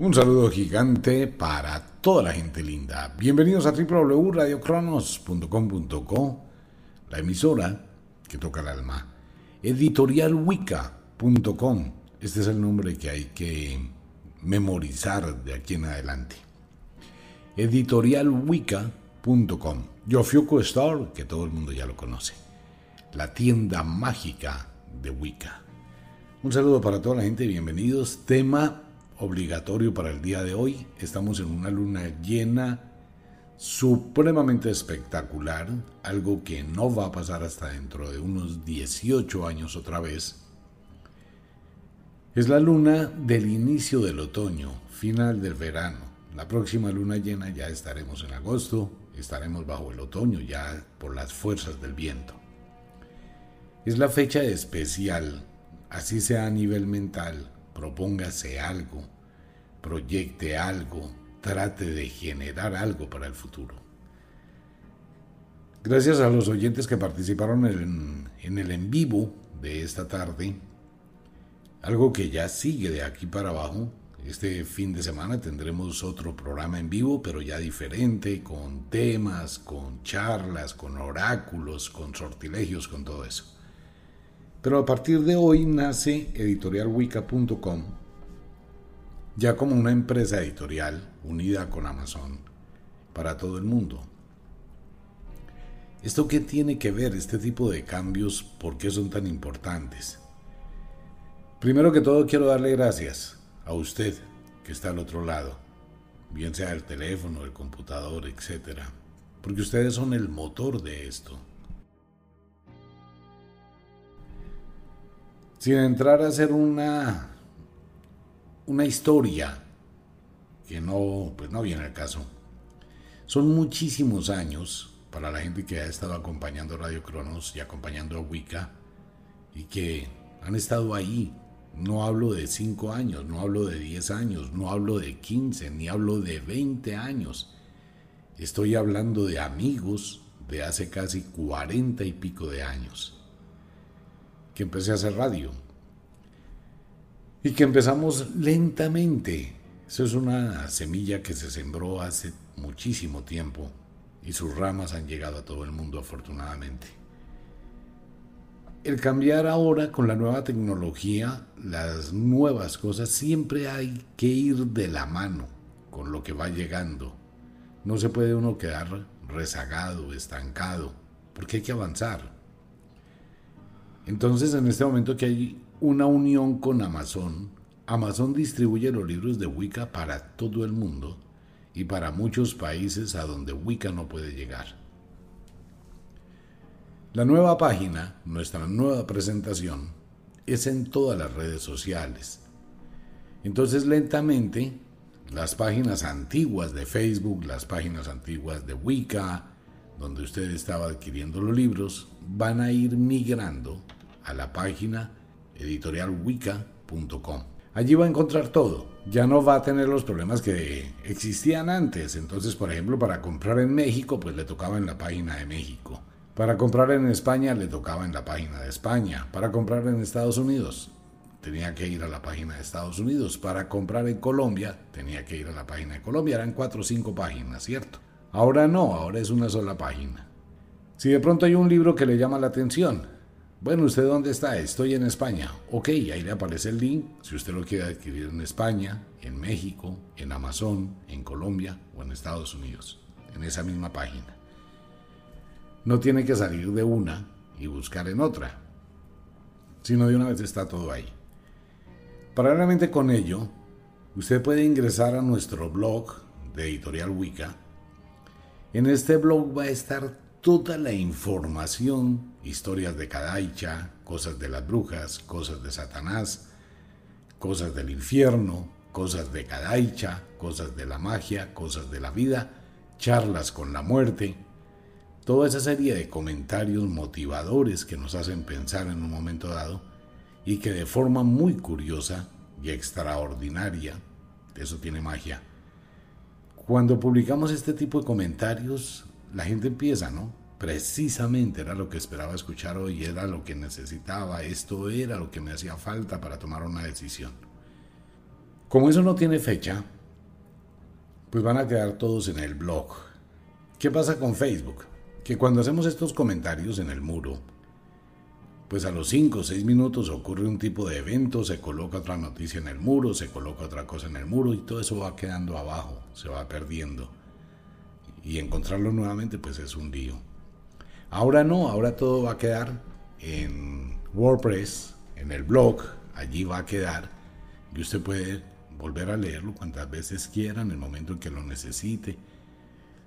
Un saludo gigante para toda la gente linda. Bienvenidos a www.radiocronos.com.co, la emisora que toca el alma. Editorialwicca.com. Este es el nombre que hay que memorizar de aquí en adelante. Editorialwicca.com. Yofiuco Store, que todo el mundo ya lo conoce. La tienda mágica de Wicca. Un saludo para toda la gente, bienvenidos. Tema obligatorio para el día de hoy. Estamos en una luna llena supremamente espectacular, algo que no va a pasar hasta dentro de unos 18 años otra vez. Es la luna del inicio del otoño, final del verano. La próxima luna llena ya estaremos en agosto, estaremos bajo el otoño ya por las fuerzas del viento. Es la fecha especial, así sea a nivel mental, propóngase algo, proyecte algo, trate de generar algo para el futuro. Gracias a los oyentes que participaron en, en, el en vivo de esta tarde, algo que ya sigue de aquí para abajo. Este fin de semana tendremos otro programa en vivo, pero ya diferente, con temas, con charlas, con oráculos, con sortilegios, con todo eso. Pero a partir de hoy nace editorialwicca.com ya como una empresa editorial unida con Amazon para todo el mundo. ¿Esto qué tiene que ver este tipo de cambios? ¿Por qué son tan importantes? Primero que todo quiero darle gracias a usted que está al otro lado, bien sea el teléfono, el computador, etc. Porque ustedes son el motor de esto. Sin entrar a hacer una una historia que no, pues no viene al caso. Son muchísimos años para la gente que ha estado acompañando Radio Cronos y acompañando a Wicca y que han estado ahí. No hablo de 5 años, no hablo de 10 años, no hablo de 15, ni hablo de 20 años. Estoy hablando de amigos de hace casi 40 y pico de años que empecé a hacer radio y que empezamos lentamente. Eso es una semilla que se sembró hace muchísimo tiempo y sus ramas han llegado a todo el mundo afortunadamente. El cambiar ahora con la nueva tecnología, las nuevas cosas, siempre hay que ir de la mano con lo que va llegando. No se puede uno quedar rezagado, estancado, porque hay que avanzar. Entonces, en este momento que hay una unión con Amazon. Amazon distribuye los libros de Wicca para todo el mundo y para muchos países a donde Wicca no puede llegar. La nueva página, nuestra nueva presentación, es en todas las redes sociales. Entonces lentamente las páginas antiguas de Facebook, las páginas antiguas de Wicca, donde usted estaba adquiriendo los libros, van a ir migrando a la página editorialwicca.com. Allí va a encontrar todo. Ya no va a tener los problemas que existían antes. Entonces, por ejemplo, para comprar en México, pues le tocaba en la página de México. Para comprar en España, le tocaba en la página de España. Para comprar en Estados Unidos, tenía que ir a la página de Estados Unidos. Para comprar en Colombia, tenía que ir a la página de Colombia. Eran cuatro o cinco páginas, ¿cierto? Ahora no, ahora es una sola página. Si de pronto hay un libro que le llama la atención, bueno, ¿usted dónde está? Estoy en España. Ok, ahí le aparece el link. Si usted lo quiere adquirir en España, en México, en Amazon, en Colombia o en Estados Unidos, en esa misma página. No tiene que salir de una y buscar en otra, sino de una vez está todo ahí. Paralelamente con ello, usted puede ingresar a nuestro blog de Editorial Wicca. En este blog va a estar toda la información historias de Kadaicha, cosas de las brujas, cosas de Satanás, cosas del infierno, cosas de Kadaicha, cosas de la magia, cosas de la vida, charlas con la muerte, toda esa serie de comentarios motivadores que nos hacen pensar en un momento dado y que de forma muy curiosa y extraordinaria, eso tiene magia, cuando publicamos este tipo de comentarios, la gente empieza, ¿no? precisamente era lo que esperaba escuchar hoy, era lo que necesitaba, esto era lo que me hacía falta para tomar una decisión. Como eso no tiene fecha, pues van a quedar todos en el blog. ¿Qué pasa con Facebook? Que cuando hacemos estos comentarios en el muro, pues a los 5 o 6 minutos ocurre un tipo de evento, se coloca otra noticia en el muro, se coloca otra cosa en el muro y todo eso va quedando abajo, se va perdiendo. Y encontrarlo nuevamente pues es un lío. Ahora no, ahora todo va a quedar en WordPress, en el blog, allí va a quedar y usted puede volver a leerlo cuantas veces quiera en el momento en que lo necesite.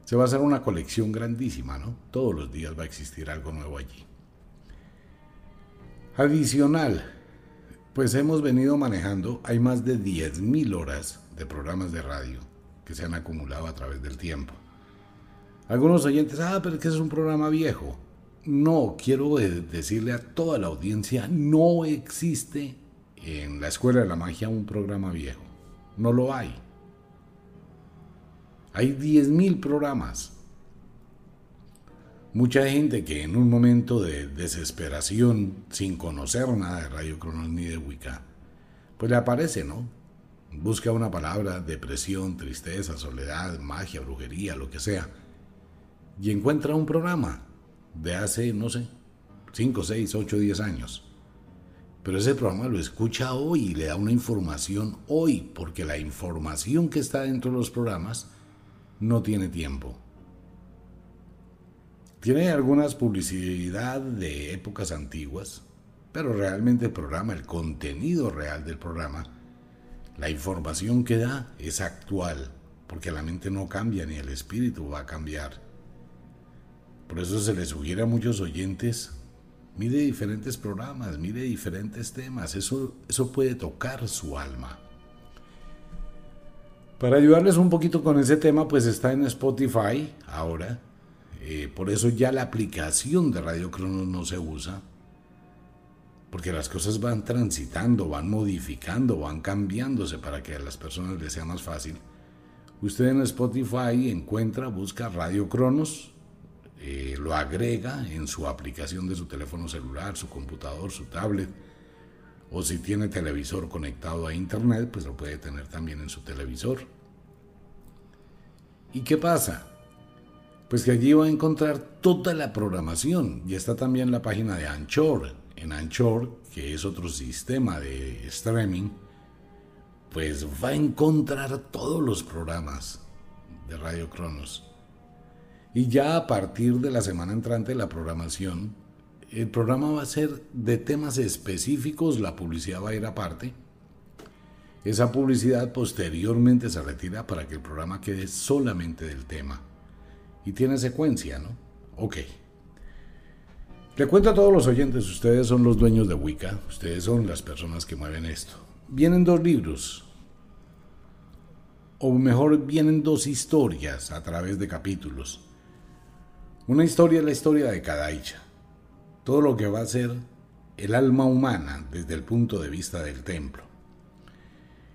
Se va a hacer una colección grandísima, ¿no? Todos los días va a existir algo nuevo allí. Adicional, pues hemos venido manejando, hay más de 10.000 horas de programas de radio que se han acumulado a través del tiempo. Algunos oyentes, ah, pero es que es un programa viejo. No, quiero decirle a toda la audiencia, no existe en la Escuela de la Magia un programa viejo. No lo hay. Hay 10.000 programas. Mucha gente que en un momento de desesperación, sin conocer nada de Radio Cronos ni de Wicca, pues le aparece, ¿no? Busca una palabra, depresión, tristeza, soledad, magia, brujería, lo que sea, y encuentra un programa de hace, no sé, 5, 6, 8, 10 años. Pero ese programa lo escucha hoy y le da una información hoy, porque la información que está dentro de los programas no tiene tiempo. Tiene algunas publicidad de épocas antiguas, pero realmente el programa, el contenido real del programa, la información que da es actual, porque la mente no cambia ni el espíritu va a cambiar. Por eso se les sugiere a muchos oyentes Mire diferentes programas, mire diferentes temas. Eso, eso puede tocar su alma. Para ayudarles un poquito con ese tema, pues está en Spotify ahora. Eh, por eso ya la aplicación de Radio Cronos no se usa. Porque las cosas van transitando, van modificando, van cambiándose para que a las personas les sea más fácil. Usted en Spotify encuentra, busca Radio Cronos eh, lo agrega en su aplicación de su teléfono celular, su computador, su tablet, o si tiene televisor conectado a internet, pues lo puede tener también en su televisor. ¿Y qué pasa? Pues que allí va a encontrar toda la programación y está también la página de Anchor. En Anchor, que es otro sistema de streaming, pues va a encontrar todos los programas de Radio Cronos. Y ya a partir de la semana entrante, la programación, el programa va a ser de temas específicos, la publicidad va a ir aparte. Esa publicidad posteriormente se retira para que el programa quede solamente del tema. Y tiene secuencia, ¿no? Ok. Le cuento a todos los oyentes, ustedes son los dueños de Wicca, ustedes son las personas que mueven esto. Vienen dos libros, o mejor, vienen dos historias a través de capítulos. Una historia es la historia de Kadaicha. Todo lo que va a ser el alma humana desde el punto de vista del templo.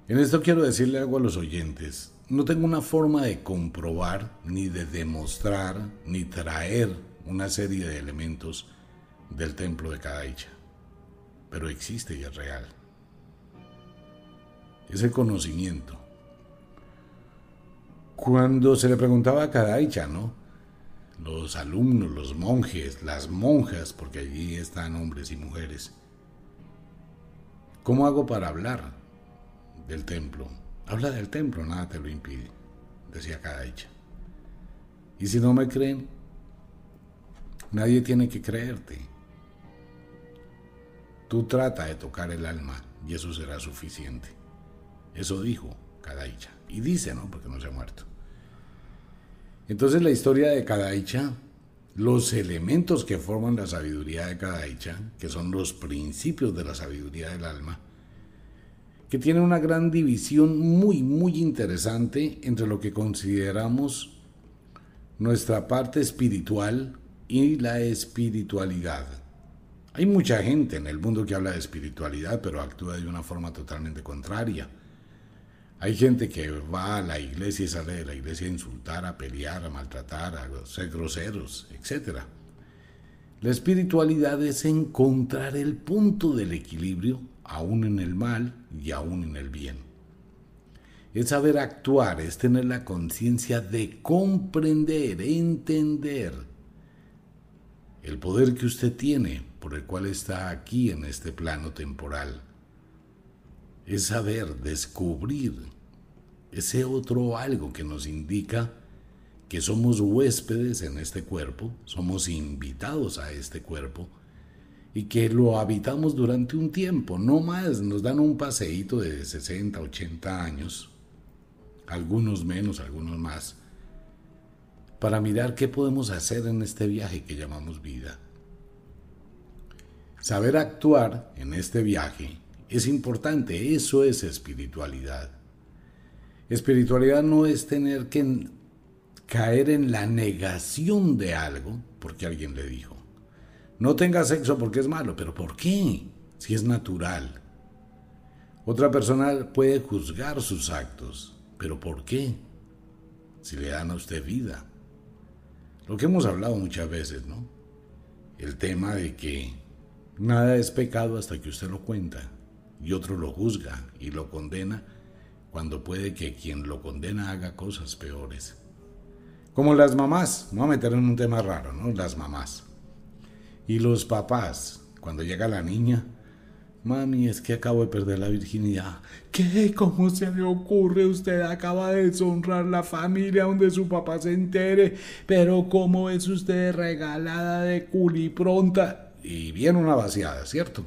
En esto quiero decirle algo a los oyentes. No tengo una forma de comprobar, ni de demostrar, ni traer una serie de elementos del templo de Kadaicha. Pero existe y es real. Es el conocimiento. Cuando se le preguntaba a Kadaicha, ¿no? los alumnos, los monjes, las monjas, porque allí están hombres y mujeres. ¿Cómo hago para hablar del templo? Habla del templo, nada te lo impide, decía Kadaicha. Y si no me creen, nadie tiene que creerte. Tú trata de tocar el alma y eso será suficiente. Eso dijo Kadaicha. Y dice, ¿no? Porque no se ha muerto. Entonces la historia de cada los elementos que forman la sabiduría de cada que son los principios de la sabiduría del alma, que tiene una gran división muy, muy interesante entre lo que consideramos nuestra parte espiritual y la espiritualidad. Hay mucha gente en el mundo que habla de espiritualidad, pero actúa de una forma totalmente contraria. Hay gente que va a la iglesia y sale de la iglesia a insultar, a pelear, a maltratar, a ser groseros, etc. La espiritualidad es encontrar el punto del equilibrio aún en el mal y aún en el bien. Es saber actuar, es tener la conciencia de comprender, entender el poder que usted tiene por el cual está aquí en este plano temporal. Es saber descubrir ese otro algo que nos indica que somos huéspedes en este cuerpo, somos invitados a este cuerpo y que lo habitamos durante un tiempo, no más, nos dan un paseíto de 60, 80 años, algunos menos, algunos más, para mirar qué podemos hacer en este viaje que llamamos vida. Saber actuar en este viaje es importante, eso es espiritualidad. Espiritualidad no es tener que caer en la negación de algo porque alguien le dijo. No tenga sexo porque es malo, pero ¿por qué? Si es natural. Otra persona puede juzgar sus actos, pero ¿por qué? Si le dan a usted vida. Lo que hemos hablado muchas veces, ¿no? El tema de que nada es pecado hasta que usted lo cuenta y otro lo juzga y lo condena cuando puede que quien lo condena haga cosas peores. Como las mamás, no a meter en un tema raro, ¿no? Las mamás. Y los papás, cuando llega la niña, mami, es que acabo de perder la virginidad. ¿Qué? ¿Cómo se le ocurre? Usted acaba de deshonrar la familia donde su papá se entere. Pero ¿cómo es usted regalada de culipronta? Y viene una vaciada, ¿cierto?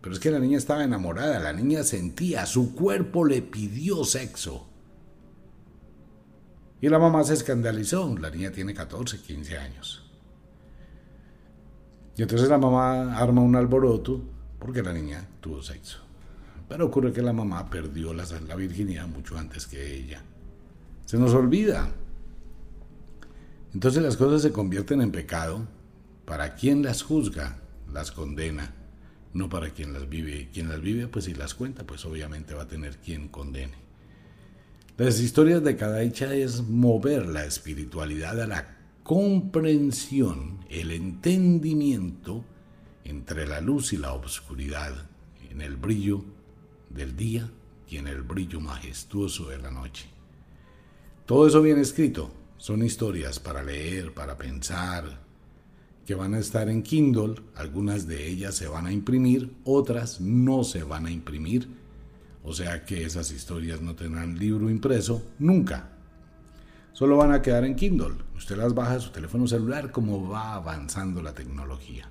Pero es que la niña estaba enamorada, la niña sentía, su cuerpo le pidió sexo. Y la mamá se escandalizó, la niña tiene 14, 15 años. Y entonces la mamá arma un alboroto porque la niña tuvo sexo. Pero ocurre que la mamá perdió la, la virginidad mucho antes que ella. Se nos olvida. Entonces las cosas se convierten en pecado para quien las juzga, las condena, no para quien las vive. Quien las vive, pues si las cuenta, pues obviamente va a tener quien condene. Las historias de cada hecha es mover la espiritualidad a la comprensión, el entendimiento entre la luz y la obscuridad, en el brillo del día y en el brillo majestuoso de la noche. Todo eso bien escrito, son historias para leer, para pensar, que van a estar en Kindle, algunas de ellas se van a imprimir, otras no se van a imprimir, o sea que esas historias no tendrán libro impreso nunca, solo van a quedar en Kindle. Usted las baja a su teléfono celular como va avanzando la tecnología.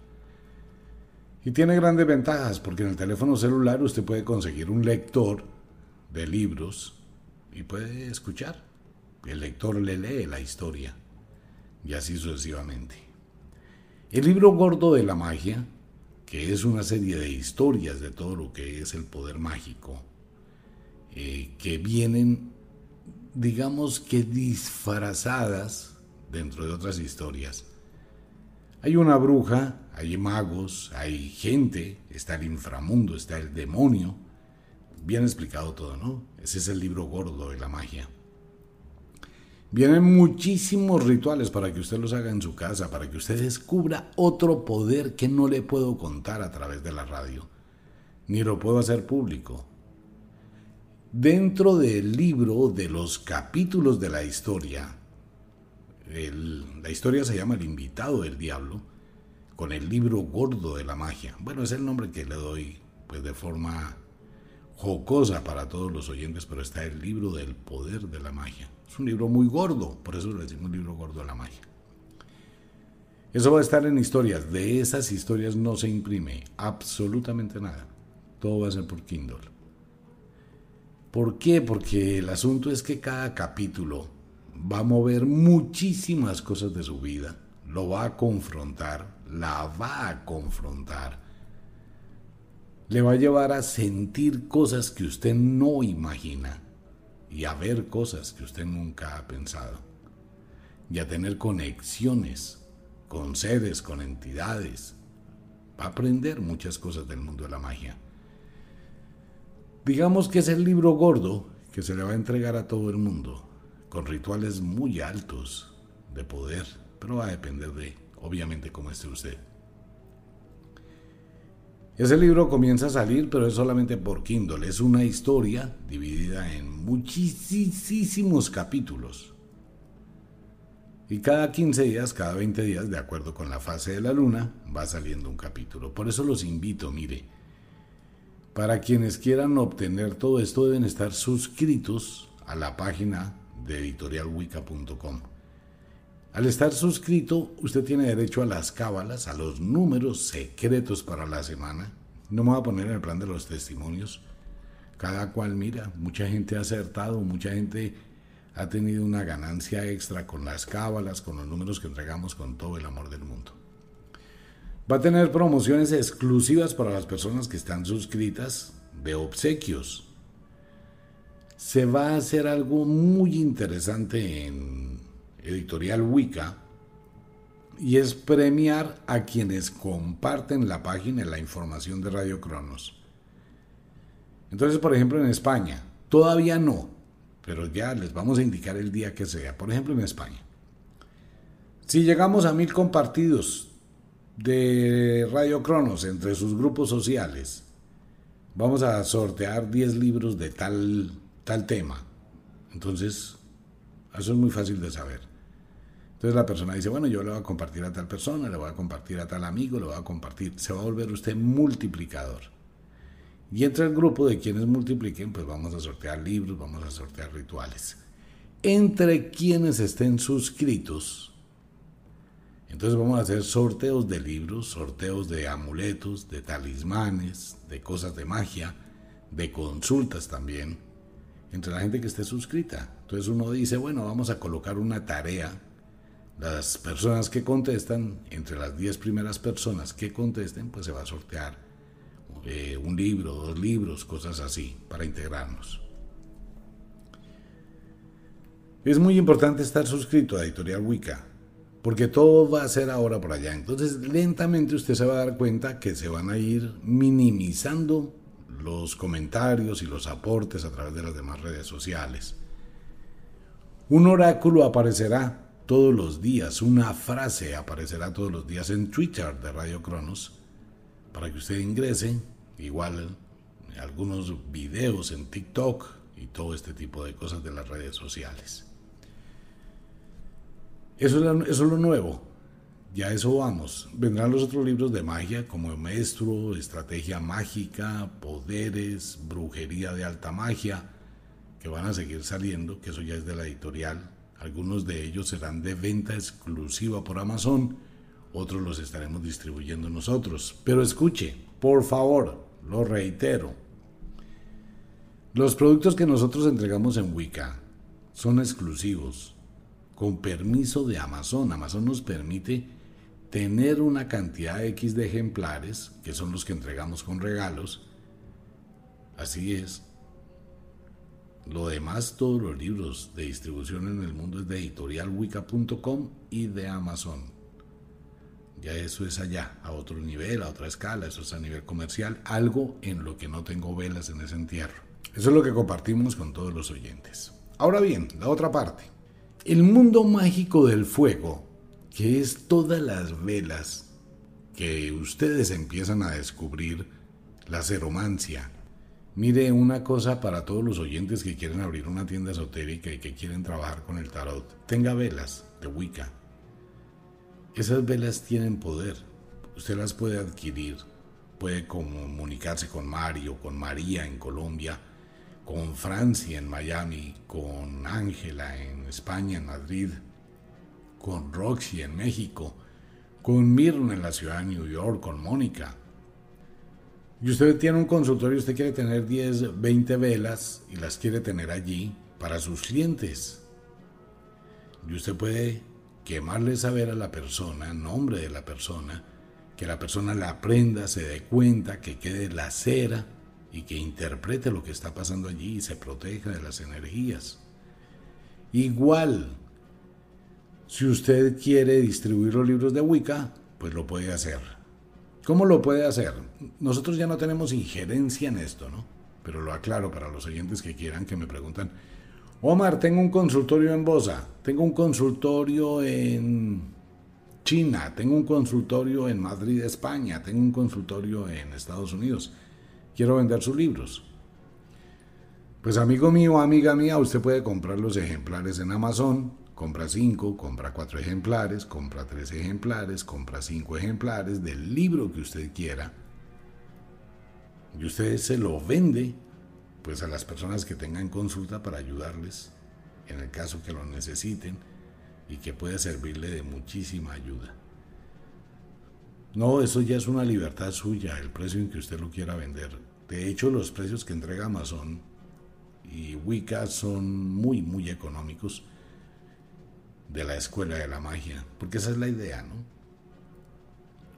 Y tiene grandes ventajas porque en el teléfono celular usted puede conseguir un lector de libros y puede escuchar. El lector le lee la historia y así sucesivamente. El libro gordo de la magia, que es una serie de historias de todo lo que es el poder mágico, eh, que vienen digamos que disfrazadas dentro de otras historias. Hay una bruja, hay magos, hay gente, está el inframundo, está el demonio. Bien explicado todo, ¿no? Ese es el libro gordo de la magia. Vienen muchísimos rituales para que usted los haga en su casa, para que usted descubra otro poder que no le puedo contar a través de la radio, ni lo puedo hacer público. Dentro del libro de los capítulos de la historia, la historia se llama El invitado del diablo, con el libro gordo de la magia. Bueno, es el nombre que le doy pues de forma jocosa para todos los oyentes, pero está el libro del poder de la magia. Es un libro muy gordo, por eso le decimos libro gordo de la magia. Eso va a estar en historias. De esas historias no se imprime absolutamente nada. Todo va a ser por Kindle. ¿Por qué? Porque el asunto es que cada capítulo va a mover muchísimas cosas de su vida, lo va a confrontar, la va a confrontar, le va a llevar a sentir cosas que usted no imagina y a ver cosas que usted nunca ha pensado y a tener conexiones con seres, con entidades, va a aprender muchas cosas del mundo de la magia. Digamos que es el libro gordo que se le va a entregar a todo el mundo, con rituales muy altos de poder, pero va a depender de, obviamente, cómo esté usted. Ese libro comienza a salir, pero es solamente por Kindle. Es una historia dividida en muchísimos capítulos. Y cada 15 días, cada 20 días, de acuerdo con la fase de la luna, va saliendo un capítulo. Por eso los invito, mire, para quienes quieran obtener todo esto deben estar suscritos a la página de editorialwicca.com. Al estar suscrito, usted tiene derecho a las cábalas, a los números secretos para la semana. No me voy a poner en el plan de los testimonios. Cada cual mira, mucha gente ha acertado, mucha gente ha tenido una ganancia extra con las cábalas, con los números que entregamos con todo el amor del mundo. Va a tener promociones exclusivas para las personas que están suscritas de obsequios. Se va a hacer algo muy interesante en Editorial Wicca y es premiar a quienes comparten la página y la información de Radio Cronos. Entonces, por ejemplo, en España, todavía no, pero ya les vamos a indicar el día que sea. Por ejemplo, en España. Si llegamos a mil compartidos de Radio Cronos entre sus grupos sociales, vamos a sortear 10 libros de tal, tal tema. Entonces, eso es muy fácil de saber. Entonces la persona dice, bueno, yo le voy a compartir a tal persona, le voy a compartir a tal amigo, le voy a compartir. Se va a volver usted multiplicador. Y entre el grupo de quienes multipliquen, pues vamos a sortear libros, vamos a sortear rituales. Entre quienes estén suscritos, entonces vamos a hacer sorteos de libros, sorteos de amuletos, de talismanes, de cosas de magia, de consultas también, entre la gente que esté suscrita. Entonces uno dice, bueno, vamos a colocar una tarea las personas que contestan, entre las 10 primeras personas que contesten, pues se va a sortear eh, un libro, dos libros, cosas así, para integrarnos. Es muy importante estar suscrito a Editorial Wicca, porque todo va a ser ahora por allá. Entonces, lentamente usted se va a dar cuenta que se van a ir minimizando los comentarios y los aportes a través de las demás redes sociales. Un oráculo aparecerá todos los días, una frase aparecerá todos los días en Twitter de Radio Cronos para que usted ingrese, igual algunos videos en TikTok y todo este tipo de cosas de las redes sociales. Eso es, es lo nuevo, ya eso vamos. Vendrán los otros libros de magia como Maestro, Estrategia Mágica, Poderes, Brujería de Alta Magia, que van a seguir saliendo, que eso ya es de la editorial algunos de ellos serán de venta exclusiva por Amazon, otros los estaremos distribuyendo nosotros. Pero escuche, por favor, lo reitero. Los productos que nosotros entregamos en Wicca son exclusivos, con permiso de Amazon. Amazon nos permite tener una cantidad X de ejemplares, que son los que entregamos con regalos. Así es, lo demás, todos los libros de distribución en el mundo es de editorialwicca.com y de Amazon. Ya eso es allá, a otro nivel, a otra escala, eso es a nivel comercial, algo en lo que no tengo velas en ese entierro. Eso es lo que compartimos con todos los oyentes. Ahora bien, la otra parte. El mundo mágico del fuego, que es todas las velas que ustedes empiezan a descubrir, la ceromancia, Mire, una cosa para todos los oyentes que quieren abrir una tienda esotérica y que quieren trabajar con el tarot. Tenga velas de Wicca. Esas velas tienen poder. Usted las puede adquirir. Puede comunicarse con Mario, con María en Colombia, con Francia en Miami, con Ángela en España, en Madrid, con Roxy en México, con Mirna en la ciudad de New York, con Mónica y usted tiene un consultorio usted quiere tener 10, 20 velas y las quiere tener allí para sus clientes. Y usted puede quemarle saber a la persona, nombre de la persona, que la persona la aprenda, se dé cuenta, que quede la cera y que interprete lo que está pasando allí y se proteja de las energías. Igual, si usted quiere distribuir los libros de Wicca, pues lo puede hacer. ¿Cómo lo puede hacer? Nosotros ya no tenemos injerencia en esto, ¿no? Pero lo aclaro para los oyentes que quieran que me preguntan. Omar, tengo un consultorio en Bosa, tengo un consultorio en China, tengo un consultorio en Madrid, España, tengo un consultorio en Estados Unidos. Quiero vender sus libros. Pues amigo mío, amiga mía, usted puede comprar los ejemplares en Amazon, compra cinco, compra cuatro ejemplares, compra tres ejemplares, compra cinco ejemplares del libro que usted quiera. Y usted se lo vende pues a las personas que tengan consulta para ayudarles en el caso que lo necesiten y que pueda servirle de muchísima ayuda. No, eso ya es una libertad suya, el precio en que usted lo quiera vender. De hecho, los precios que entrega Amazon y Wicca son muy, muy económicos de la escuela de la magia, porque esa es la idea, ¿no?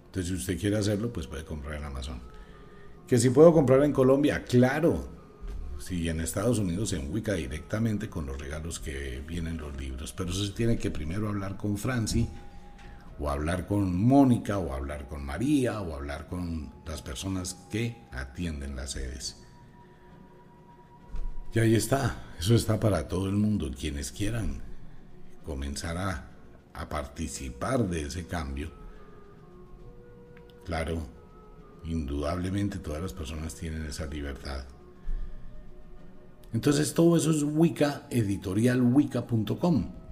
Entonces, si usted quiere hacerlo, pues puede comprar en Amazon. Que si puedo comprar en Colombia, claro, si en Estados Unidos en Wicca directamente con los regalos que vienen los libros. Pero eso se tiene que primero hablar con Franci, o hablar con Mónica, o hablar con María, o hablar con las personas que atienden las sedes. Y ahí está, eso está para todo el mundo, quienes quieran comenzar a, a participar de ese cambio. Claro, indudablemente todas las personas tienen esa libertad. Entonces todo eso es Wicca, editorialwicca.com.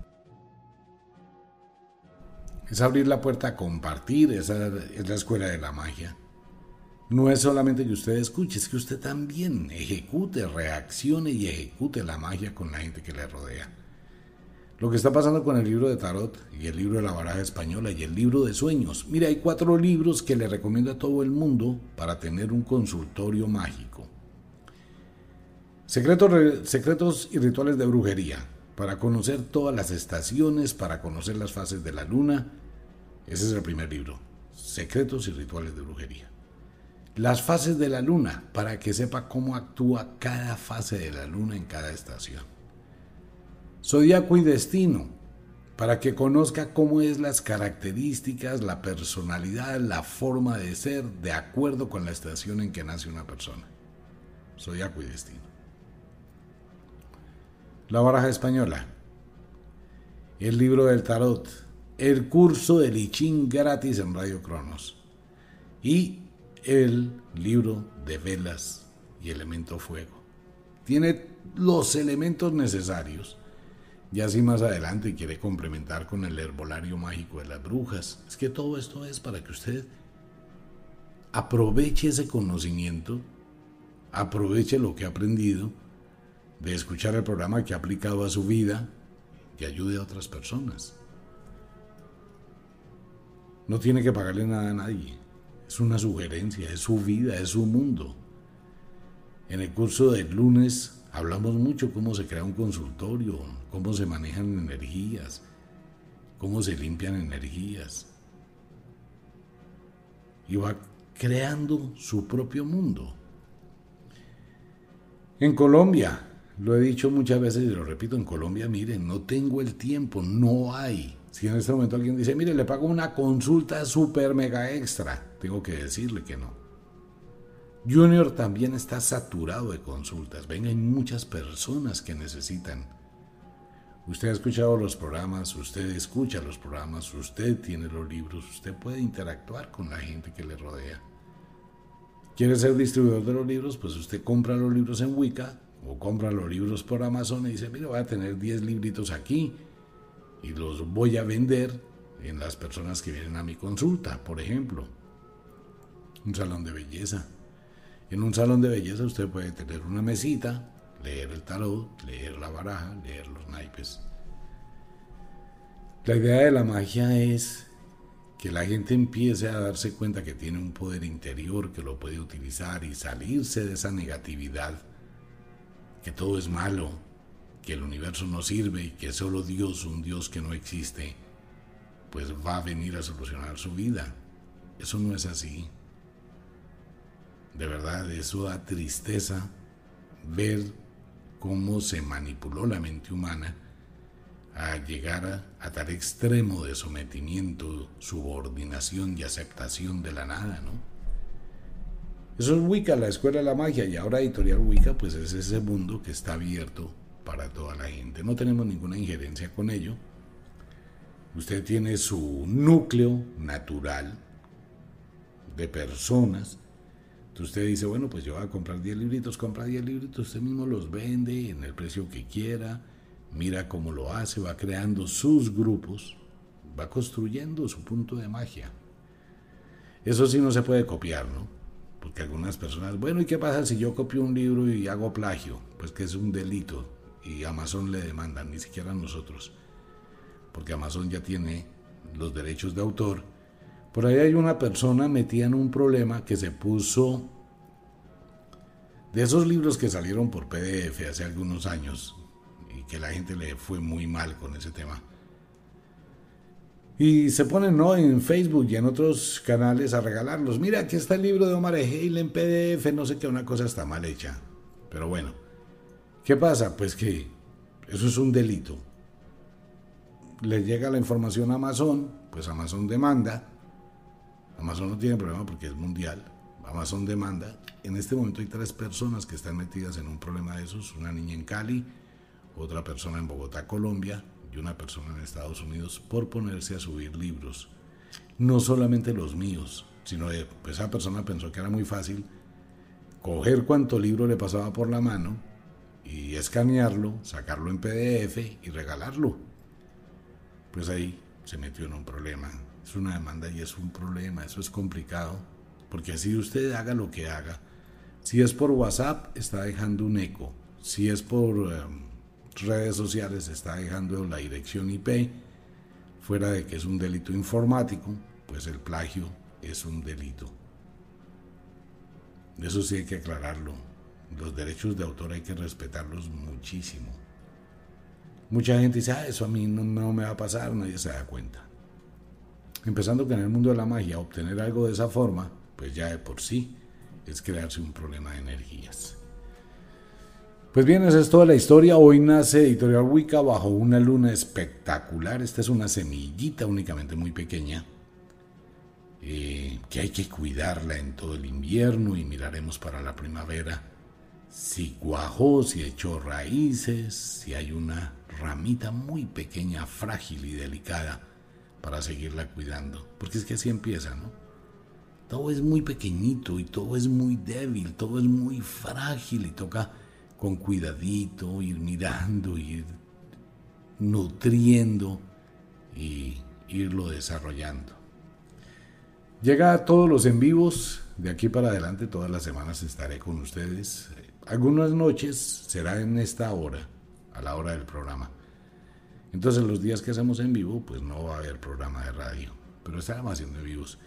Es abrir la puerta a compartir, es la escuela de la magia. No es solamente que usted escuche, es que usted también ejecute, reaccione y ejecute la magia con la gente que le rodea. Lo que está pasando con el libro de Tarot y el libro de la baraja española y el libro de sueños. Mira, hay cuatro libros que le recomiendo a todo el mundo para tener un consultorio mágico. Secretos, secretos y rituales de brujería. Para conocer todas las estaciones, para conocer las fases de la luna. Ese es el primer libro. Secretos y rituales de brujería. Las fases de la luna, para que sepa cómo actúa cada fase de la luna en cada estación. Zodíaco y destino, para que conozca cómo es las características, la personalidad, la forma de ser de acuerdo con la estación en que nace una persona. Zodíaco y destino. La baraja española, el libro del tarot, el curso de Lichín gratis en Radio Cronos y el libro de velas y elemento fuego. Tiene los elementos necesarios. Y así más adelante quiere complementar con el herbolario mágico de las brujas. Es que todo esto es para que usted aproveche ese conocimiento, aproveche lo que ha aprendido de escuchar el programa que ha aplicado a su vida y ayude a otras personas. No tiene que pagarle nada a nadie. Es una sugerencia, es su vida, es su mundo. En el curso del lunes hablamos mucho cómo se crea un consultorio, cómo se manejan energías, cómo se limpian energías. Y va creando su propio mundo. En Colombia, lo he dicho muchas veces y lo repito, en Colombia, miren, no tengo el tiempo, no hay. Si en este momento alguien dice, mire, le pago una consulta super mega extra, tengo que decirle que no. Junior también está saturado de consultas. Ven, hay muchas personas que necesitan. Usted ha escuchado los programas, usted escucha los programas, usted tiene los libros, usted puede interactuar con la gente que le rodea. ¿Quiere ser distribuidor de los libros? Pues usted compra los libros en Wicca o compra los libros por Amazon y dice, mira, voy a tener 10 libritos aquí y los voy a vender en las personas que vienen a mi consulta, por ejemplo. Un salón de belleza. En un salón de belleza usted puede tener una mesita, leer el tarot, leer la baraja, leer los naipes. La idea de la magia es que la gente empiece a darse cuenta que tiene un poder interior que lo puede utilizar y salirse de esa negatividad que todo es malo, que el universo no sirve y que solo Dios, un Dios que no existe, pues va a venir a solucionar su vida. Eso no es así. De verdad, eso da tristeza ver cómo se manipuló la mente humana a llegar a, tal extremo de sometimiento, subordinación y aceptación de la nada, ¿no? Eso es Wicca, la escuela de la magia, y ahora Editorial Wicca, pues es ese mundo que está abierto para toda la gente. No tenemos ninguna injerencia con ello. Usted tiene su núcleo natural de personas. Usted dice, bueno, pues yo voy a comprar 10 libritos, compra 10 libritos, usted mismo los vende en el precio que quiera, mira cómo lo hace, va creando sus grupos, va construyendo su punto de magia. Eso sí no se puede copiar, ¿no? Porque algunas personas, bueno, ¿y qué pasa si yo copio un libro y hago plagio? Pues que es un delito y Amazon le demandan, ni siquiera a nosotros, porque Amazon ya tiene los derechos de autor. Por ahí hay una persona metida en un problema que se puso de esos libros que salieron por PDF hace algunos años y que la gente le fue muy mal con ese tema. Y se ponen ¿no? en Facebook y en otros canales a regalarlos. Mira, aquí está el libro de Omar Egeil en PDF, no sé qué, una cosa está mal hecha. Pero bueno, ¿Qué pasa? Pues que eso es un delito. Le llega la información a Amazon, pues Amazon demanda. Amazon no tiene problema porque es mundial. Amazon demanda. En este momento hay tres personas que están metidas en un problema de esos. Una niña en Cali, otra persona en Bogotá, Colombia, y una persona en Estados Unidos por ponerse a subir libros. No solamente los míos, sino de, pues esa persona pensó que era muy fácil coger cuánto libro le pasaba por la mano y escanearlo, sacarlo en PDF y regalarlo. Pues ahí se metió en un problema. Es una demanda y es un problema, eso es complicado, porque así usted haga lo que haga. Si es por WhatsApp, está dejando un eco. Si es por em, redes sociales, está dejando la dirección IP. Fuera de que es un delito informático, pues el plagio es un delito. Eso sí hay que aclararlo los derechos de autor hay que respetarlos muchísimo. Mucha gente dice, ah, eso a mí no, me va a pasar, nadie se da cuenta. Empezando que en el mundo de la magia, obtener algo de esa forma, pues ya de por sí es crearse un problema de energías. Pues bien, esa es toda la historia. Hoy nace Editorial Wicca bajo una luna espectacular. Esta es una semillita únicamente muy pequeña, eh, que hay que cuidarla en todo el invierno y miraremos para la primavera si cuajó, si echó raíces, si hay una ramita muy pequeña, frágil y delicada para seguirla cuidando. Porque es que así empieza, ¿no? Todo es muy pequeñito y todo es muy débil, todo es muy frágil y toca con cuidadito ir mirando, ir nutriendo y irlo desarrollando. Llega a todos los en vivos, de aquí para adelante todas las semanas estaré con ustedes algunas noches será en esta hora, a la hora del programa. Entonces los días que hacemos en vivo, pues no va a haber programa de radio, pero estaremos haciendo en vivos.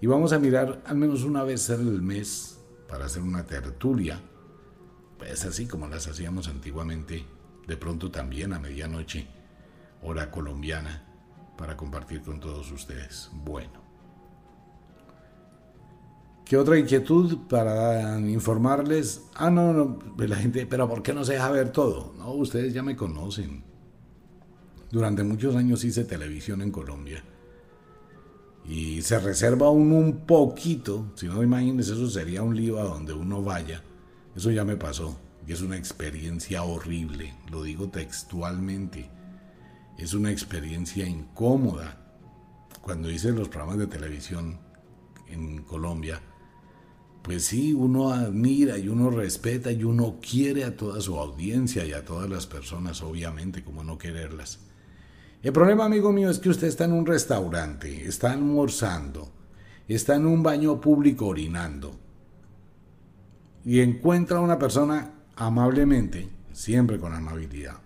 Y vamos a mirar al menos una vez al mes para hacer una tertulia, pues así como las hacíamos antiguamente, de pronto también a medianoche, hora colombiana, para compartir con todos ustedes. Bueno. ¿Qué otra inquietud para informarles? Ah, no, no, la gente, pero ¿por qué no se deja ver todo? No, ustedes ya me conocen. Durante muchos años hice televisión en Colombia. Y se reserva uno un poquito, si no imagínense, eso sería un lío a donde uno vaya. Eso ya me pasó. Y es una experiencia horrible, lo digo textualmente. Es una experiencia incómoda. Cuando hice los programas de televisión en Colombia, pues sí, uno admira y uno respeta y uno quiere a toda su audiencia y a todas las personas, obviamente, como no quererlas. El problema, amigo mío, es que usted está en un restaurante, está almorzando, está en un baño público orinando y encuentra a una persona amablemente, siempre con amabilidad,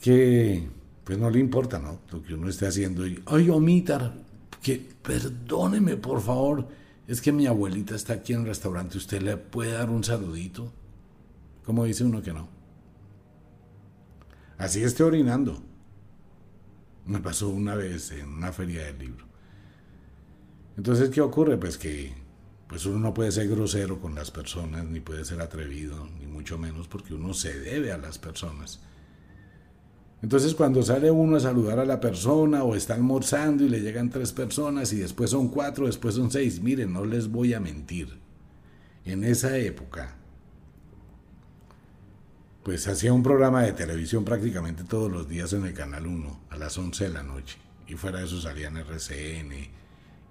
que pues no le importa, ¿no? Lo que uno esté haciendo y, ay, omita, que perdóneme, por favor, es que mi abuelita está aquí en el restaurante, ¿usted le puede dar un saludito? ¿Cómo dice uno que no? Así esté orinando. Me pasó una vez en una feria del libro. Entonces, ¿qué ocurre? Pues que pues uno no puede ser grosero con las personas, ni puede ser atrevido, ni mucho menos porque uno se debe a las personas. Entonces cuando sale uno a saludar a la persona o está almorzando y le llegan tres personas y después son cuatro, después son seis, miren, no les voy a mentir. En esa época, pues hacía un programa de televisión prácticamente todos los días en el Canal 1 a las 11 de la noche. Y fuera de eso salía en RCN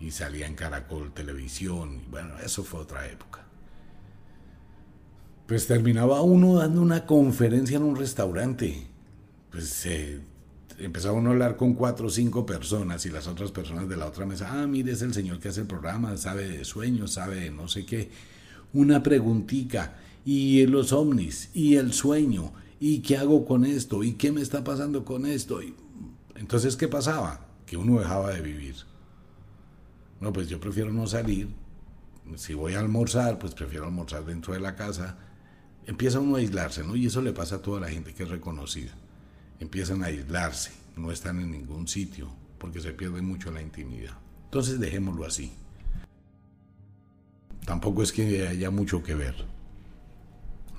y salía en Caracol Televisión. Bueno, eso fue otra época. Pues terminaba uno dando una conferencia en un restaurante. Pues empezaba uno a hablar con cuatro o cinco personas y las otras personas de la otra mesa, ah, mire, es el señor que hace el programa, sabe de sueños, sabe de no sé qué. Una preguntita, y los ovnis, y el sueño, y qué hago con esto, y qué me está pasando con esto. Y... Entonces, ¿qué pasaba? Que uno dejaba de vivir. No, pues yo prefiero no salir. Si voy a almorzar, pues prefiero almorzar dentro de la casa. Empieza uno a aislarse, ¿no? Y eso le pasa a toda la gente que es reconocida empiezan a aislarse, no están en ningún sitio, porque se pierde mucho la intimidad. Entonces dejémoslo así. Tampoco es que haya mucho que ver.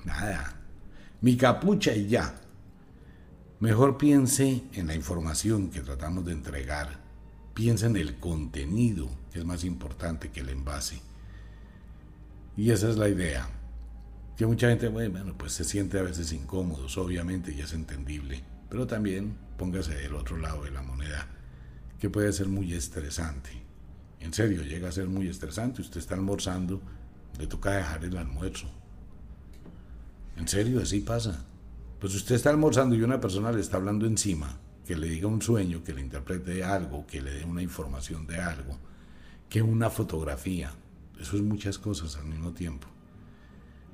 Nada. Mi capucha y ya. Mejor piense en la información que tratamos de entregar. Piensa en el contenido, que es más importante que el envase. Y esa es la idea. Que mucha gente, bueno, pues se siente a veces incómodos, obviamente, y es entendible pero también póngase del otro lado de la moneda, que puede ser muy estresante. En serio, llega a ser muy estresante. Usted está almorzando, le toca dejar el almuerzo. En serio, así pasa. Pues usted está almorzando y una persona le está hablando encima, que le diga un sueño, que le interprete algo, que le dé una información de algo, que una fotografía. Eso es muchas cosas al mismo tiempo.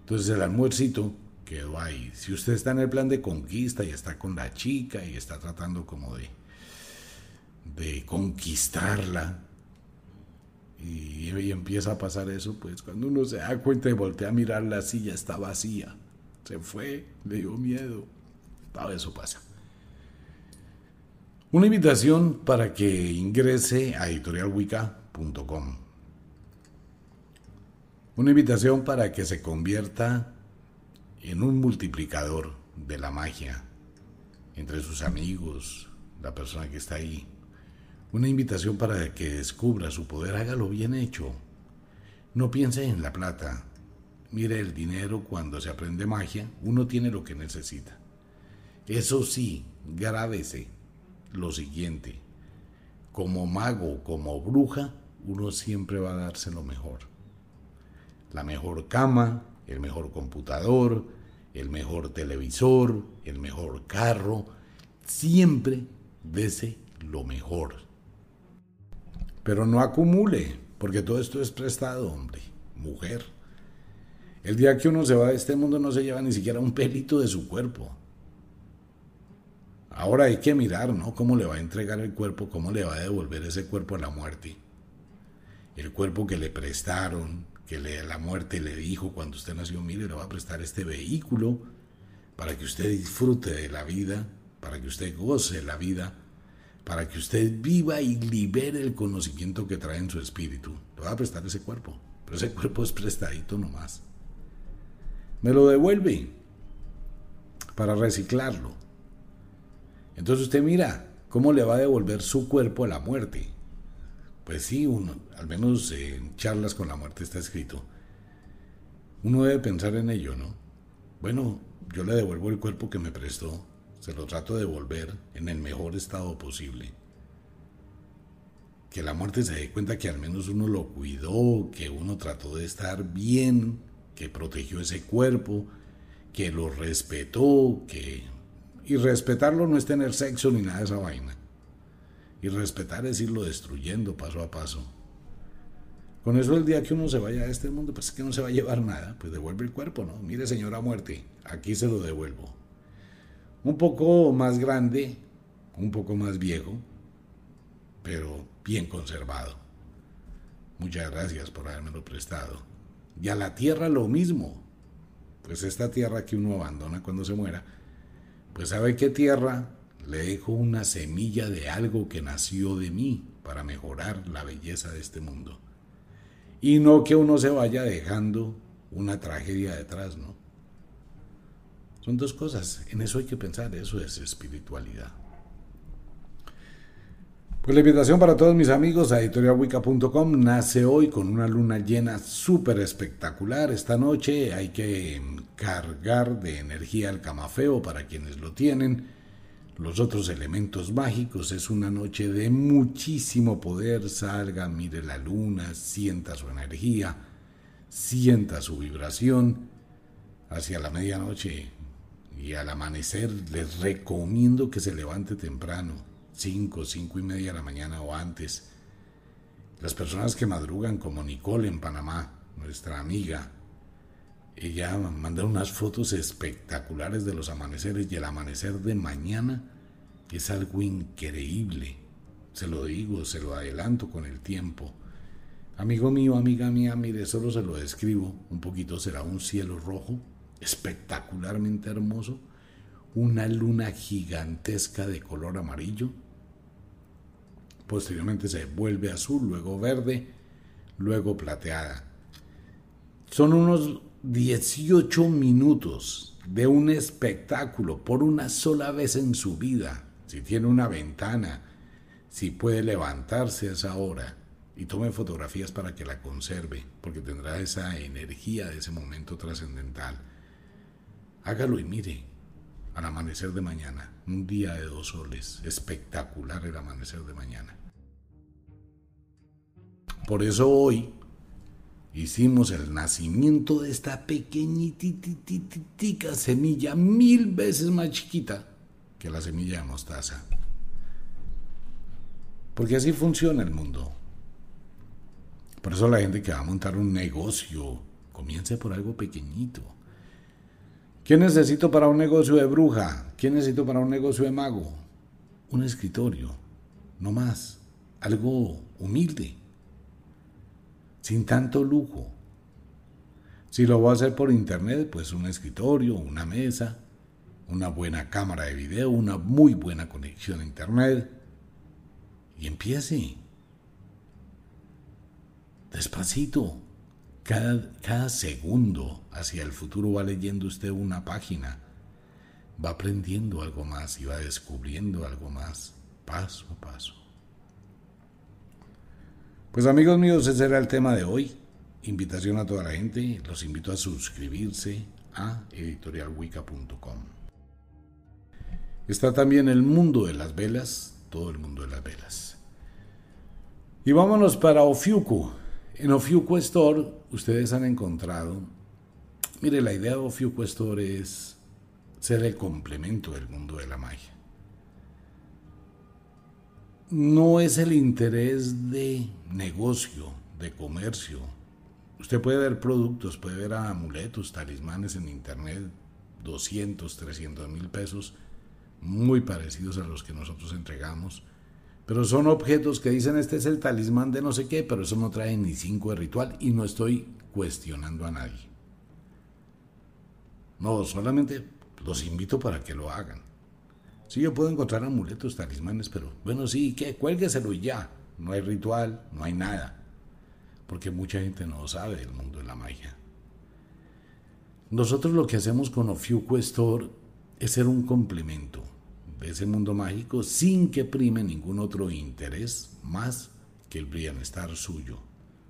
Entonces el almuercito quedó ahí. Si usted está en el plan de conquista y está con la chica y está tratando como de, de conquistarla, y, empieza a pasar eso, pues cuando uno se da cuenta y voltea a mirar la silla está vacía, se fue, le dio miedo, todo eso pasa. Una invitación para que ingrese a editorialwicca.com. Una invitación para que se convierta en un multiplicador de la magia entre sus amigos, la persona que está ahí. Una invitación para que descubra su poder, hágalo bien hecho. No piense en la plata. Mire, el dinero cuando se aprende magia, uno tiene lo que necesita. Eso sí, grábese lo siguiente. Como mago, como bruja, uno siempre va a darse lo mejor. La mejor cama, el mejor computador, el mejor televisor, el mejor carro, siempre dese lo mejor. Pero no acumule, porque todo esto es prestado, hombre, mujer. El día que uno se va de este mundo no se lleva ni siquiera un pelito de su cuerpo. Ahora hay que mirar, ¿no? ¿Cómo le va a entregar el cuerpo? ¿Cómo le va a devolver ese cuerpo a la muerte? El cuerpo que le prestaron, que le, la muerte le dijo cuando usted nació, mire, le va a prestar este vehículo para que usted disfrute de la vida, para que usted goce la vida, para que usted viva y libere el conocimiento que trae en su espíritu. Le va a prestar ese cuerpo, pero ese cuerpo es prestadito nomás. Me lo devuelve para reciclarlo. Entonces usted mira cómo le va a devolver su cuerpo a la muerte. Pues sí, uno, al menos en charlas con la muerte está escrito. Uno debe pensar en ello, ¿no? Bueno, yo le devuelvo el cuerpo que me prestó, se lo trato de devolver en el mejor estado posible. Que la muerte se dé cuenta que al menos uno lo cuidó, que uno trató de estar bien, que protegió ese cuerpo, que lo respetó, que... Y respetarlo no es tener sexo ni nada de esa vaina. Y respetar es irlo destruyendo paso a paso. Con eso el día que uno se vaya a este mundo, pues es que no se va a llevar nada, pues devuelve el cuerpo, ¿no? Mire señora muerte, aquí se lo devuelvo. Un poco más grande, un poco más viejo, pero bien conservado. Muchas gracias por lo prestado. Y a la tierra lo mismo. Pues esta tierra que uno abandona cuando se muera, pues sabe qué tierra le dejo una semilla de algo que nació de mí para mejorar la belleza de este mundo. Y no que uno se vaya dejando una tragedia detrás, ¿no? Son dos cosas, en eso hay que pensar, eso es espiritualidad. Pues la invitación para todos mis amigos a editorialwicca.com nace hoy con una luna llena súper espectacular. Esta noche hay que cargar de energía el camafeo para quienes lo tienen. Los otros elementos mágicos es una noche de muchísimo poder. Salga, mire la luna, sienta su energía, sienta su vibración. Hacia la medianoche y al amanecer les recomiendo que se levante temprano 5, 5 y media de la mañana o antes. Las personas que madrugan, como Nicole en Panamá, nuestra amiga, ella manda unas fotos espectaculares de los amaneceres y el amanecer de mañana es algo increíble. Se lo digo, se lo adelanto con el tiempo. Amigo mío, amiga mía, mire, solo se lo describo. Un poquito será un cielo rojo, espectacularmente hermoso, una luna gigantesca de color amarillo, posteriormente se vuelve azul, luego verde, luego plateada. Son unos 18 minutos de un espectáculo por una sola vez en su vida. Si tiene una ventana, si puede levantarse a esa hora y tome fotografías para que la conserve, porque tendrá esa energía de ese momento trascendental. Hágalo y mire, al amanecer de mañana, un día de dos soles, espectacular el amanecer de mañana. Por eso hoy hicimos el nacimiento de esta pequeñitita semilla mil veces más chiquita que la semilla de mostaza. Porque así funciona el mundo. Por eso la gente que va a montar un negocio, comience por algo pequeñito. ¿Qué necesito para un negocio de bruja? ¿Qué necesito para un negocio de mago? Un escritorio, no más. Algo humilde sin tanto lujo. Si lo voy a hacer por internet, pues un escritorio, una mesa, una buena cámara de video, una muy buena conexión a internet. Y empiece. Despacito. Cada, cada segundo hacia el futuro va leyendo usted una página. Va aprendiendo algo más y va descubriendo algo más, paso a paso. Pues amigos míos, ese era el tema de hoy. Invitación a toda la gente. Los invito a suscribirse a editorialwicca.com. Está también el mundo de las velas, todo el mundo de las velas. Y vámonos para Ofiuku. En Ofiuku Store ustedes han encontrado, mire, la idea de Ofiuku Store es ser el complemento del mundo de la magia no es el interés de negocio, de comercio. Usted puede ver productos, puede ver amuletos, talismanes en internet, 200, 300 mil pesos, muy parecidos a los que nosotros entregamos. Pero son objetos que dicen este es el talismán de no sé qué, pero eso no trae ni cinco de ritual y no estoy cuestionando a nadie. No, solamente los invito para que lo hagan. Sí, yo puedo encontrar amuletos, talismanes, pero bueno, sí, ¿qué? Cuélgueselo y ya. No hay ritual, no hay nada. Porque mucha gente no sabe del mundo de la magia. Nosotros lo que hacemos con Ofiuco Store es ser un complemento de ese mundo mágico sin que prime ningún otro interés más que el bienestar suyo.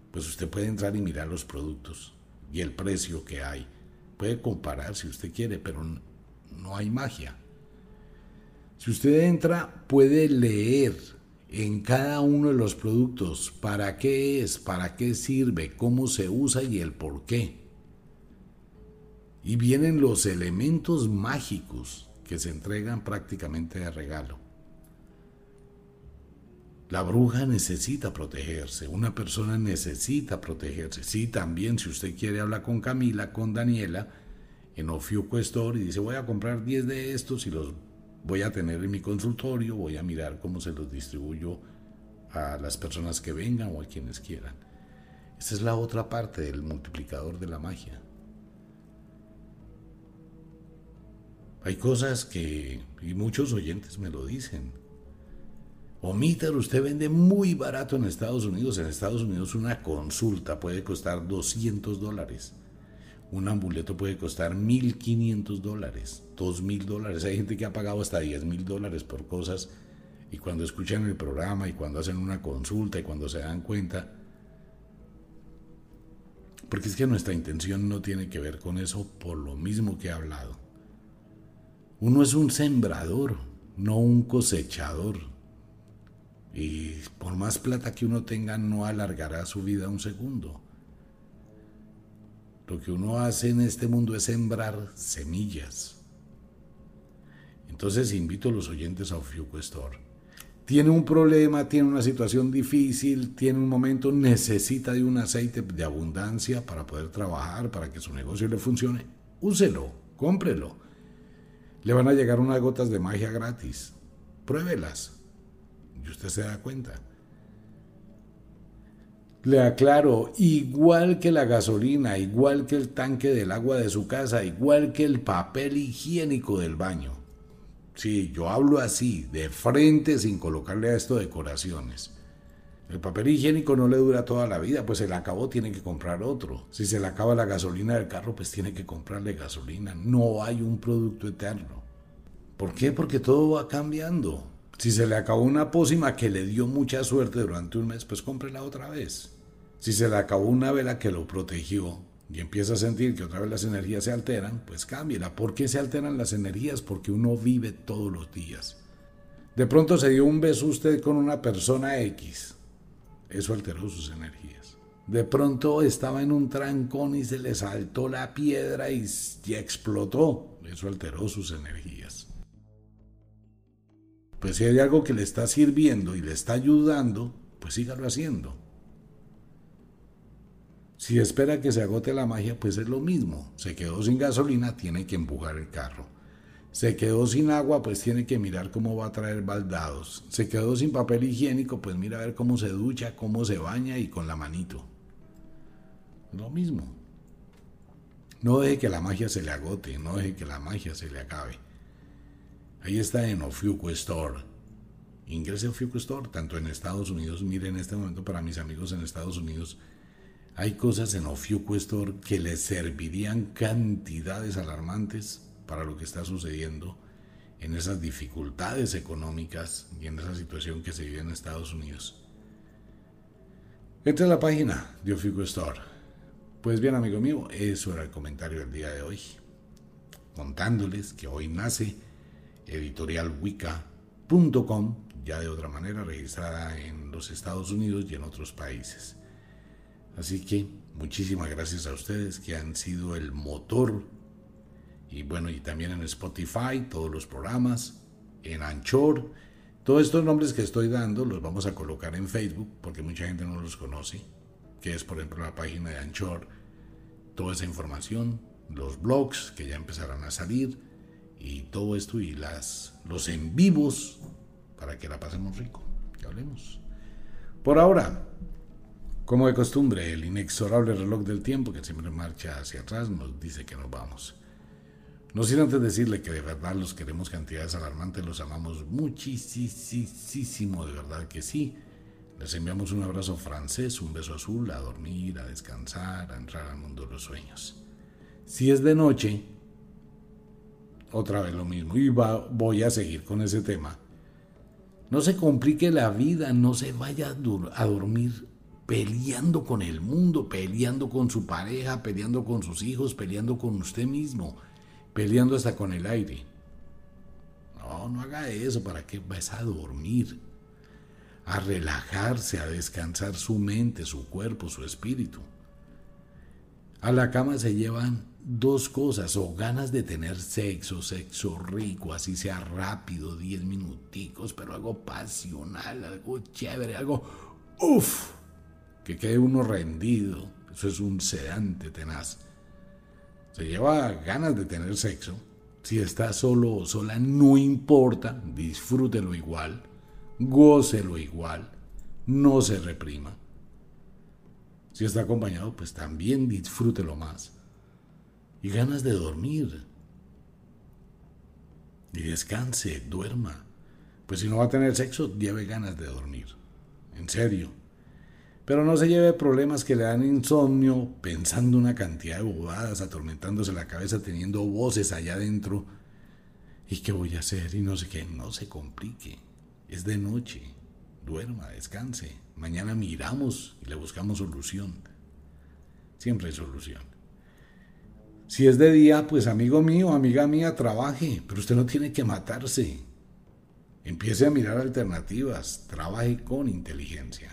Pues usted puede entrar y mirar los productos y el precio que hay. Puede comparar si usted quiere, pero no hay magia. Si usted entra, puede leer en cada uno de los productos para qué es, para qué sirve, cómo se usa y el por qué. Y vienen los elementos mágicos que se entregan prácticamente de regalo. La bruja necesita protegerse, una persona necesita protegerse. Sí, también si usted quiere hablar con Camila, con Daniela, en Ofiuco Store y dice voy a comprar 10 de estos y los voy a tener en mi consultorio, voy a mirar cómo se los distribuyo a las personas que vengan o a quienes quieran. Esa es la otra parte del multiplicador de la magia. Hay cosas que, y muchos oyentes me lo dicen. Omítar, usted vende muy barato en Estados Unidos. En Estados Unidos una consulta puede costar 200 dólares. Un amuleto puede costar 1.500 dólares, 2.000 dólares. Hay gente que ha pagado hasta 10.000 dólares por cosas y cuando escuchan el programa y cuando hacen una consulta y cuando se dan cuenta, porque es que nuestra intención no tiene que ver con eso por lo mismo que he hablado. Uno es un sembrador, no un cosechador. Y por más plata que uno tenga, no alargará su vida un segundo. Lo que uno hace en este mundo es sembrar semillas. Entonces invito a los oyentes a Ofiuco Tiene un problema, tiene una situación difícil, tiene un momento, necesita de un aceite de abundancia para poder trabajar, para que su negocio le funcione. Úselo, cómprelo. Le van a llegar unas gotas de magia gratis. Pruébelas. Y usted se da cuenta. Le aclaro, igual que la gasolina, igual que el tanque del agua de su casa, igual que el papel higiénico del baño. Sí, yo hablo así, de frente, sin colocarle a esto decoraciones. El papel higiénico no le dura toda la vida, pues se le acabó, tiene que comprar otro. Si se le acaba la gasolina del carro, pues tiene que comprarle gasolina. No hay un producto eterno. ¿Por qué? Porque todo va cambiando. Si se le acabó una pócima que le dio mucha suerte durante un mes, pues cómprela otra vez. Si se le acabó una vela que lo protegió, y empieza a sentir que otra vez las energías se alteran, pues cámbiela. ¿Por qué se alteran las energías? Porque uno vive todos los días. De pronto se dio un beso usted con una persona X. Eso alteró sus energías. De pronto estaba en un trancón y se le saltó la piedra y, y explotó. Eso alteró sus energías. Pues si hay algo que le está sirviendo y le está ayudando, pues sígalo haciendo. Si espera que se agote la magia, pues es lo mismo. Se quedó sin gasolina, tiene que empujar el carro. Se quedó sin agua, pues tiene que mirar cómo va a traer baldados. Se quedó sin papel higiénico, pues mira a ver cómo se ducha, cómo se baña y con la manito. Lo mismo. No deje que la magia se le agote, no deje que la magia se le acabe. Ahí está en Ofiuco Store. Ingrese a Ofiuco Store, tanto en Estados Unidos, mire en este momento para mis amigos en Estados Unidos, hay cosas en Ofiuco que le servirían cantidades alarmantes para lo que está sucediendo en esas dificultades económicas y en esa situación que se vive en Estados Unidos. Esta es la página de Ofiuco Store. Pues bien, amigo mío, eso era el comentario del día de hoy. Contándoles que hoy nace editorialwicca.com, ya de otra manera registrada en los Estados Unidos y en otros países. Así que muchísimas gracias a ustedes que han sido el motor. Y bueno, y también en Spotify, todos los programas, en Anchor. Todos estos nombres que estoy dando los vamos a colocar en Facebook porque mucha gente no los conoce, que es por ejemplo la página de Anchor. Toda esa información, los blogs que ya empezarán a salir y todo esto y las, los en vivos para que la pasemos rico. Que hablemos. Por ahora, como de costumbre, el inexorable reloj del tiempo que siempre marcha hacia atrás nos dice que nos vamos. No sin antes decirle que de verdad los queremos cantidades alarmantes, los amamos muchísimo, de verdad que sí. Les enviamos un abrazo francés, un beso azul, a dormir, a descansar, a entrar al mundo de los sueños. Si es de noche, otra vez lo mismo, y voy a seguir con ese tema. No se complique la vida, no se vaya a dormir peleando con el mundo, peleando con su pareja, peleando con sus hijos, peleando con usted mismo, peleando hasta con el aire. No, no haga eso, ¿para qué vas a dormir? A relajarse, a descansar su mente, su cuerpo, su espíritu. A la cama se llevan dos cosas, o ganas de tener sexo, sexo rico, así sea rápido, diez minuticos, pero algo pasional, algo chévere, algo uff que quede uno rendido. Eso es un sedante tenaz. Se lleva ganas de tener sexo. Si está solo o sola, no importa, disfrútelo igual, gócelo igual, no se reprima. Si está acompañado, pues también disfrútelo más. Y ganas de dormir. Y descanse, duerma. Pues si no va a tener sexo, lleve ganas de dormir. En serio. Pero no se lleve problemas que le dan insomnio pensando una cantidad de bobadas, atormentándose la cabeza, teniendo voces allá adentro. ¿Y qué voy a hacer? Y no sé qué, no se complique. Es de noche. Duerma, descanse. Mañana miramos y le buscamos solución. Siempre hay solución. Si es de día, pues amigo mío, amiga mía, trabaje, pero usted no tiene que matarse. Empiece a mirar alternativas, trabaje con inteligencia.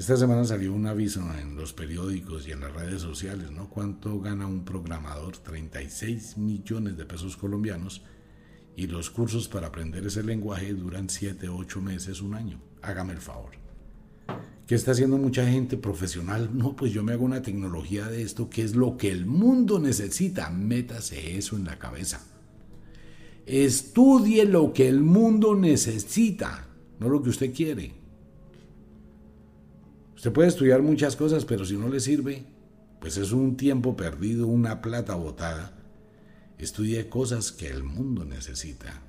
Esta semana salió un aviso en los periódicos y en las redes sociales, ¿no? ¿Cuánto gana un programador? 36 millones de pesos colombianos y los cursos para aprender ese lenguaje duran 7, 8 meses, un año. Hágame el favor. ¿Qué está haciendo mucha gente profesional? No, pues yo me hago una tecnología de esto, que es lo que el mundo necesita. Métase eso en la cabeza. Estudie lo que el mundo necesita, no lo que usted quiere. Usted puede estudiar muchas cosas, pero si no le sirve, pues es un tiempo perdido, una plata botada. Estudie cosas que el mundo necesita.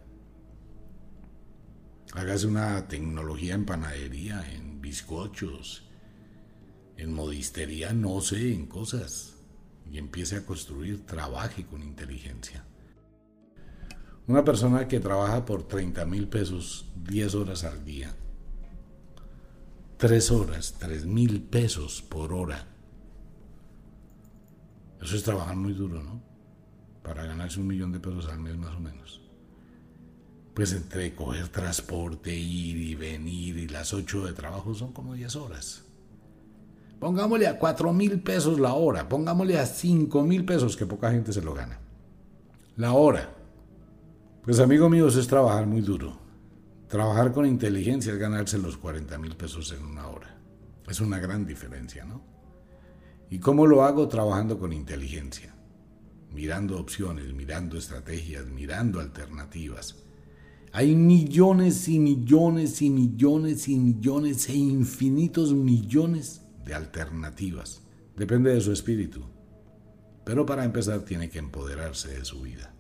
Hágase una tecnología en panadería, en bizcochos, en modistería, no sé, en cosas. Y empiece a construir, trabaje con inteligencia. Una persona que trabaja por 30 mil pesos 10 horas al día, 3 horas, 3 mil pesos por hora. Eso es trabajar muy duro, ¿no? Para ganarse un millón de pesos al mes más o menos. Pues entre coger transporte, ir y venir y las 8 de trabajo son como 10 horas. Pongámosle a 4 mil pesos la hora, pongámosle a 5 mil pesos que poca gente se lo gana. La hora. Pues amigo mío, eso es trabajar muy duro. Trabajar con inteligencia es ganarse los 40 mil pesos en una hora. Es una gran diferencia, ¿no? ¿Y cómo lo hago? Trabajando con inteligencia. Mirando opciones, mirando estrategias, mirando alternativas. Hay millones y millones y millones y millones e infinitos millones de alternativas. Depende de su espíritu. Pero para empezar tiene que empoderarse de su vida.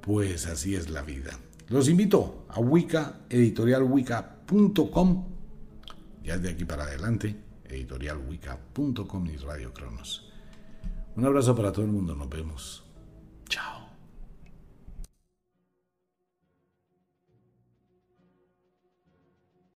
Pues así es la vida. Los invito a Wicca, editorialwicca.com. Ya de aquí para adelante, editorialwicca.com y Radio Cronos. Un abrazo para todo el mundo, nos vemos.